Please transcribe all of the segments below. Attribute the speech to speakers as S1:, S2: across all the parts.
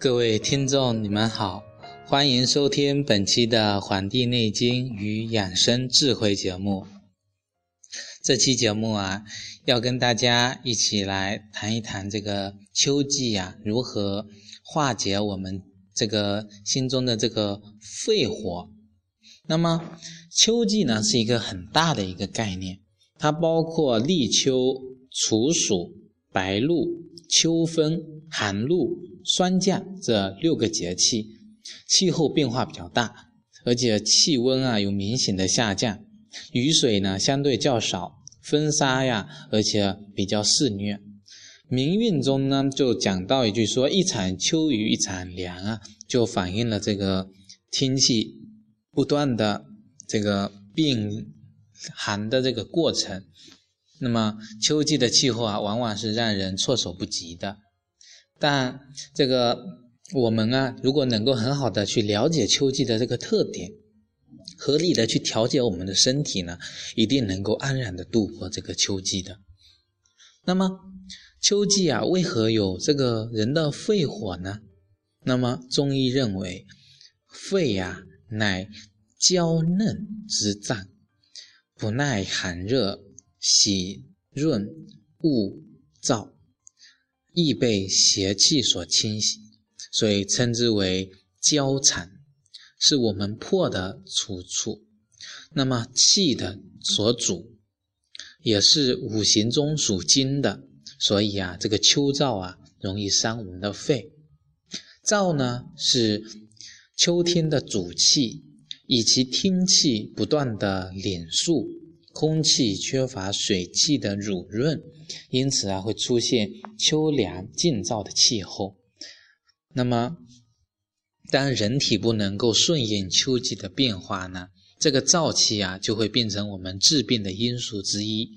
S1: 各位听众，你们好，欢迎收听本期的《黄帝内经与养生智慧》节目。这期节目啊，要跟大家一起来谈一谈这个秋季呀，如何化解我们这个心中的这个肺火。那么，秋季呢是一个很大的一个概念，它包括立秋、处暑、白露、秋分、寒露、霜降这六个节气，气候变化比较大，而且气温啊有明显的下降，雨水呢相对较少，风沙呀而且比较肆虐。民运中呢就讲到一句说：“一场秋雨一场凉啊”，就反映了这个天气。不断的这个变寒的这个过程，那么秋季的气候啊，往往是让人措手不及的。但这个我们啊，如果能够很好的去了解秋季的这个特点，合理的去调节我们的身体呢，一定能够安然的度过这个秋季的。那么秋季啊，为何有这个人的肺火呢？那么中医认为，肺呀。乃娇嫩之脏，不耐寒热，喜润恶燥，易被邪气所侵袭，所以称之为交产，是我们魄的出处。那么气的所主，也是五行中属金的，所以啊，这个秋燥啊，容易伤我们的肺。燥呢是。秋天的主气，以其天气不断的敛肃，空气缺乏水气的濡润，因此啊会出现秋凉静燥的气候。那么，当人体不能够顺应秋季的变化呢，这个燥气啊就会变成我们治病的因素之一。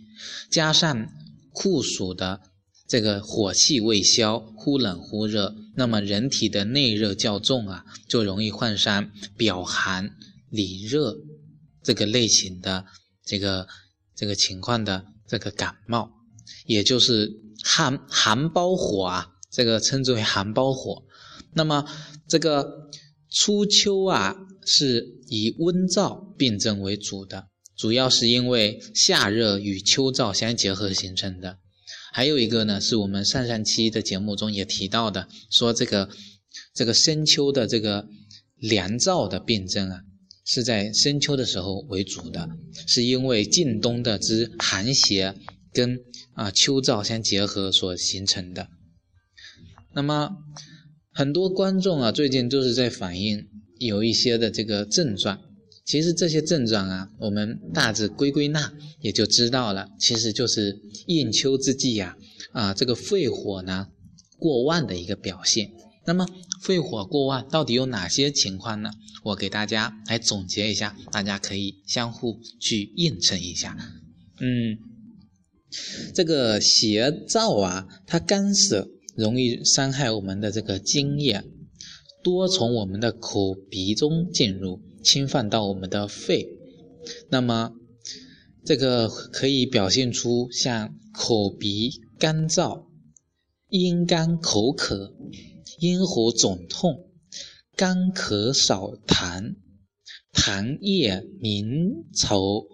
S1: 加上酷暑的。这个火气未消，忽冷忽热，那么人体的内热较重啊，就容易患上表寒里热这个类型的这个这个情况的这个感冒，也就是寒寒包火啊，这个称之为寒包火。那么这个初秋啊，是以温燥病症为主的，主要是因为夏热与秋燥相结合形成的。还有一个呢，是我们上上期的节目中也提到的，说这个这个深秋的这个凉燥的病症啊，是在深秋的时候为主的，是因为近冬的之寒邪跟啊秋燥相结合所形成的。那么很多观众啊，最近都是在反映有一些的这个症状。其实这些症状啊，我们大致归归纳也就知道了，其实就是应秋之际呀，啊，这个肺火呢过旺的一个表现。那么肺火过旺到底有哪些情况呢？我给大家来总结一下，大家可以相互去印证一下。嗯，这个邪燥啊，它干涩，容易伤害我们的这个津液，多从我们的口鼻中进入。侵犯到我们的肺，那么这个可以表现出像口鼻干燥、阴干口渴、咽喉肿痛、干咳少痰、痰液凝稠、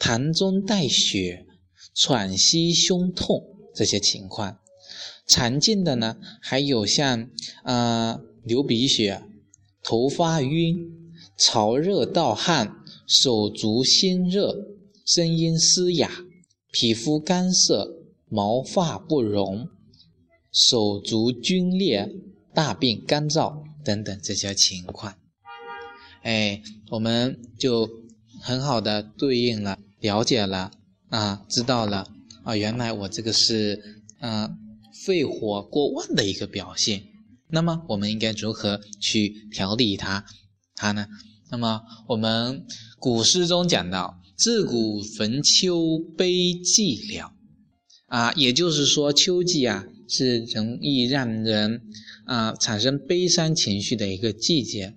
S1: 痰中带血、喘息胸痛这些情况。常见的呢，还有像啊流鼻血、头发晕。潮热盗汗，手足心热，声音嘶哑，皮肤干涩，毛发不荣，手足皲裂，大便干燥等等这些情况，哎，我们就很好的对应了，了解了啊，知道了啊，原来我这个是嗯肺火过旺的一个表现，那么我们应该如何去调理它？它呢？那么我们古诗中讲到“自古逢秋悲寂寥”，啊，也就是说秋季啊是容易让人啊产生悲伤情绪的一个季节。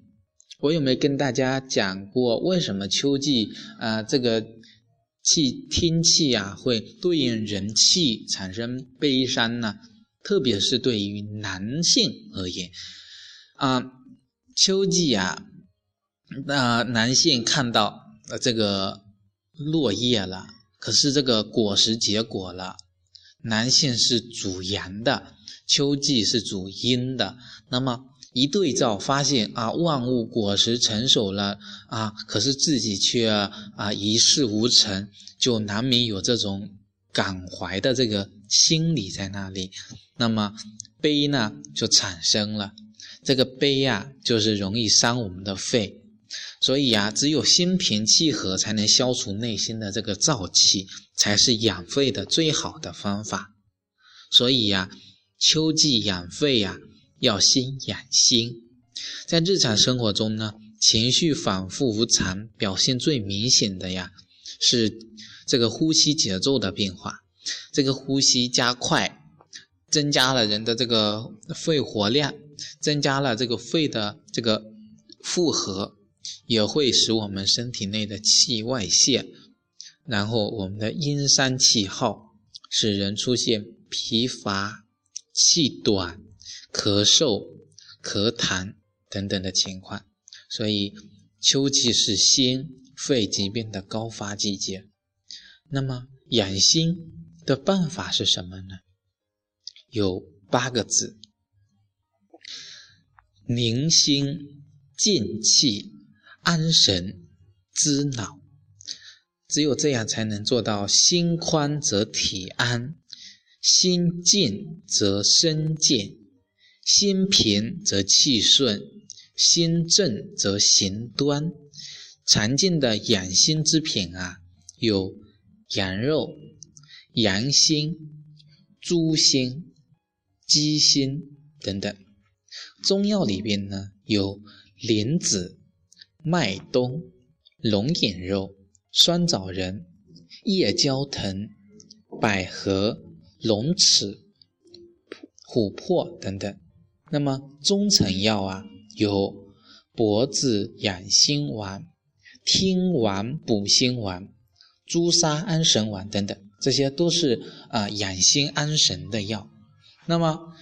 S1: 我有没有跟大家讲过，为什么秋季啊这个气天气啊会对应人气产生悲伤呢？特别是对于男性而言。啊，秋季啊，那男性看到这个落叶了，可是这个果实结果了，男性是主阳的，秋季是主阴的，那么。一对照，发现啊，万物果实成熟了啊，可是自己却啊一事无成，就难免有这种感怀的这个心理在那里，那么悲呢就产生了。这个悲呀，就是容易伤我们的肺，所以啊，只有心平气和，才能消除内心的这个燥气，才是养肺的最好的方法。所以呀，秋季养肺呀。要先养心，在日常生活中呢，情绪反复无常，表现最明显的呀，是这个呼吸节奏的变化。这个呼吸加快，增加了人的这个肺活量，增加了这个肺的这个负荷，也会使我们身体内的气外泄，然后我们的阴山气耗，使人出现疲乏、气短。咳嗽、咳痰等等的情况，所以秋季是心肺疾病的高发季节。那么养心的办法是什么呢？有八个字：宁心、静气、安神、滋脑。只有这样，才能做到心宽则体安，心静则身健。心平则气顺，心正则行端。常见的养心之品啊，有羊肉、羊心、猪心、鸡心等等。中药里边呢，有莲子、麦冬、龙眼肉、酸枣仁、夜交藤、百合、龙齿、琥珀等等。那么中成药啊，有脖子养心丸、听丸补心丸、朱砂安神丸等等，这些都是啊养心安神的药。那么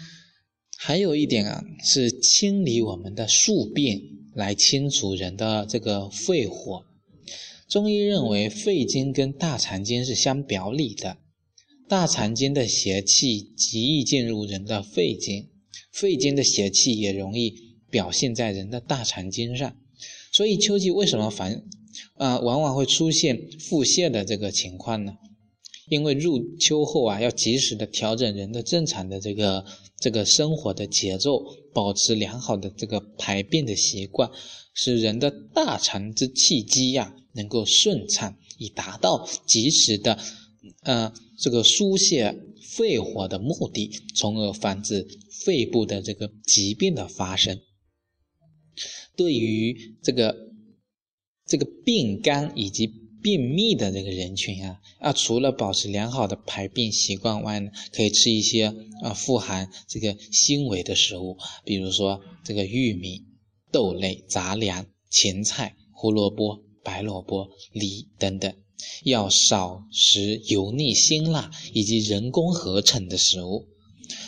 S1: 还有一点啊，是清理我们的宿便，来清除人的这个肺火。中医认为肺经跟大肠经是相表里的，大肠经的邪气极易进入人的肺经。肺经的邪气也容易表现在人的大肠经上，所以秋季为什么反啊往往会出现腹泻的这个情况呢？因为入秋后啊，要及时的调整人的正常的这个这个生活的节奏，保持良好的这个排便的习惯，使人的大肠之气机呀能够顺畅，以达到及时的呃这个疏泄肺火的目的，从而防止。肺部的这个疾病的发生，对于这个这个病肝以及便秘的这个人群啊，啊，除了保持良好的排便习惯外呢，可以吃一些啊富含这个纤维的食物，比如说这个玉米、豆类、杂粮、芹菜、胡萝卜、白萝卜、梨等等，要少食油腻、辛辣以及人工合成的食物。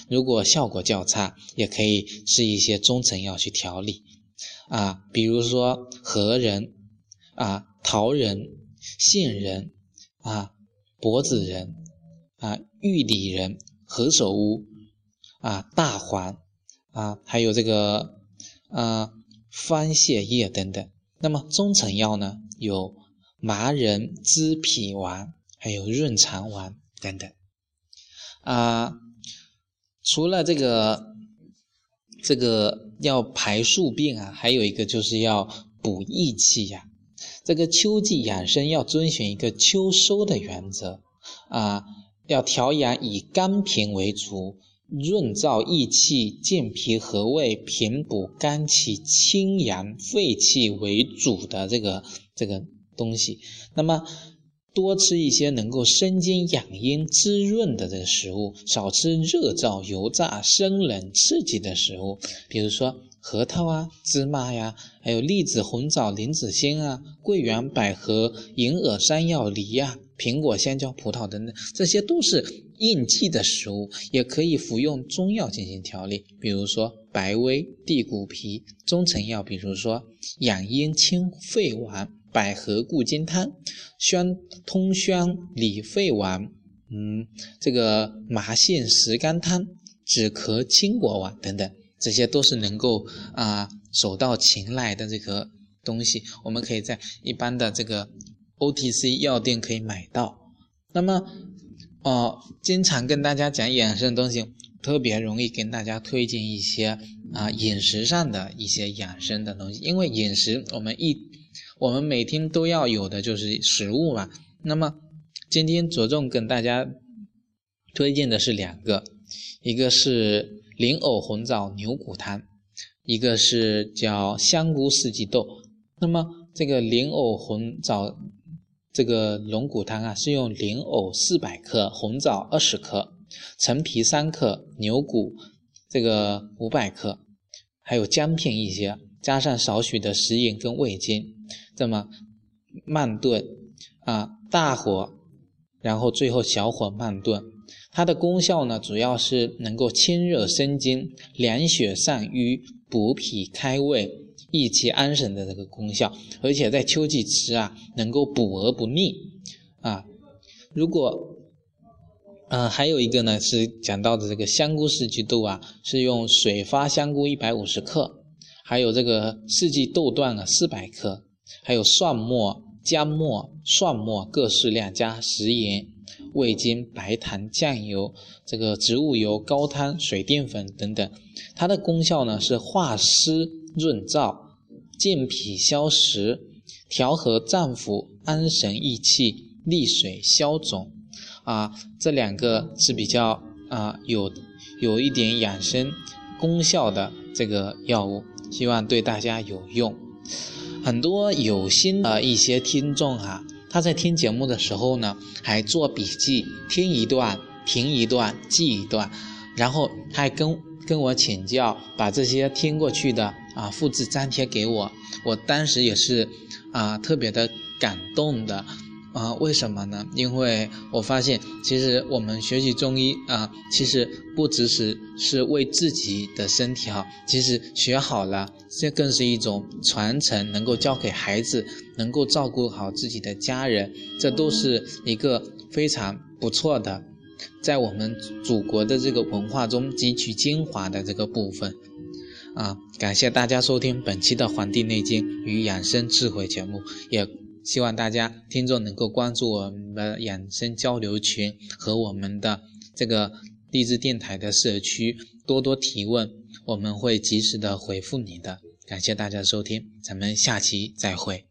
S1: 如果效果较差，也可以吃一些中成药去调理，啊，比如说核仁、啊桃仁、杏仁、啊柏子仁、啊玉里仁、何首乌、啊大黄、啊还有这个啊番泻叶等等。那么中成药呢，有麻仁、滋脾丸，还有润肠丸等等，啊。除了这个，这个要排宿便啊，还有一个就是要补益气呀。这个秋季养生要遵循一个秋收的原则啊，要调养以肝平为主，润燥益气、健脾和胃、平补肝气、清阳肺气为主的这个这个东西。那么。多吃一些能够生津养阴、滋润的这个食物，少吃热燥、油炸、生冷、刺激的食物，比如说核桃啊、芝麻呀，还有栗子、红枣、莲子心啊、桂圆、百合、银耳、山药、梨呀、苹果、香蕉、葡萄等等，这些都是应季的食物，也可以服用中药进行调理，比如说白薇、地骨皮；中成药，比如说养阴清肺丸、百合固金汤、宣通宣理肺丸，嗯，这个麻杏石甘汤、止咳清果丸等等，这些都是能够啊手到擒来的这个东西，我们可以在一般的这个。OTC 药店可以买到，那么，哦，经常跟大家讲养生的东西，特别容易跟大家推荐一些啊饮食上的一些养生的东西，因为饮食我们一我们每天都要有的就是食物嘛。那么今天着重跟大家推荐的是两个，一个是灵藕红枣牛骨汤，一个是叫香菇四季豆。那么这个灵藕红枣。这个龙骨汤啊，是用灵藕四百克、红枣二十克、陈皮三克、牛骨这个五百克，还有姜片一些，加上少许的食盐跟味精，这么慢炖啊，大火，然后最后小火慢炖。它的功效呢，主要是能够清热生津、凉血散瘀、补脾开胃。益气安神的这个功效，而且在秋季吃啊，能够补而不腻啊。如果，呃，还有一个呢是讲到的这个香菇四季豆啊，是用水发香菇一百五十克，还有这个四季豆段啊四百克，还有蒜末、姜末、蒜末各适量，加食盐、味精、白糖、酱油、这个植物油、高汤、水淀粉等等。它的功效呢是化湿润燥。健脾消食、调和脏腑、安神益气、利水消肿，啊，这两个是比较啊有有一点养生功效的这个药物，希望对大家有用。很多有心的一些听众哈，他在听节目的时候呢，还做笔记，听一段，停一段，记一段，然后还跟跟我请教，把这些听过去的。啊，复制粘贴给我，我当时也是啊，特别的感动的啊。为什么呢？因为我发现，其实我们学习中医啊，其实不只是是为自己的身体好，其实学好了，这更是一种传承，能够教给孩子，能够照顾好自己的家人，这都是一个非常不错的，在我们祖国的这个文化中汲取精华的这个部分。啊，感谢大家收听本期的《黄帝内经与养生智慧》节目，也希望大家听众能够关注我们的养生交流群和我们的这个励志电台的社区，多多提问，我们会及时的回复你的。感谢大家收听，咱们下期再会。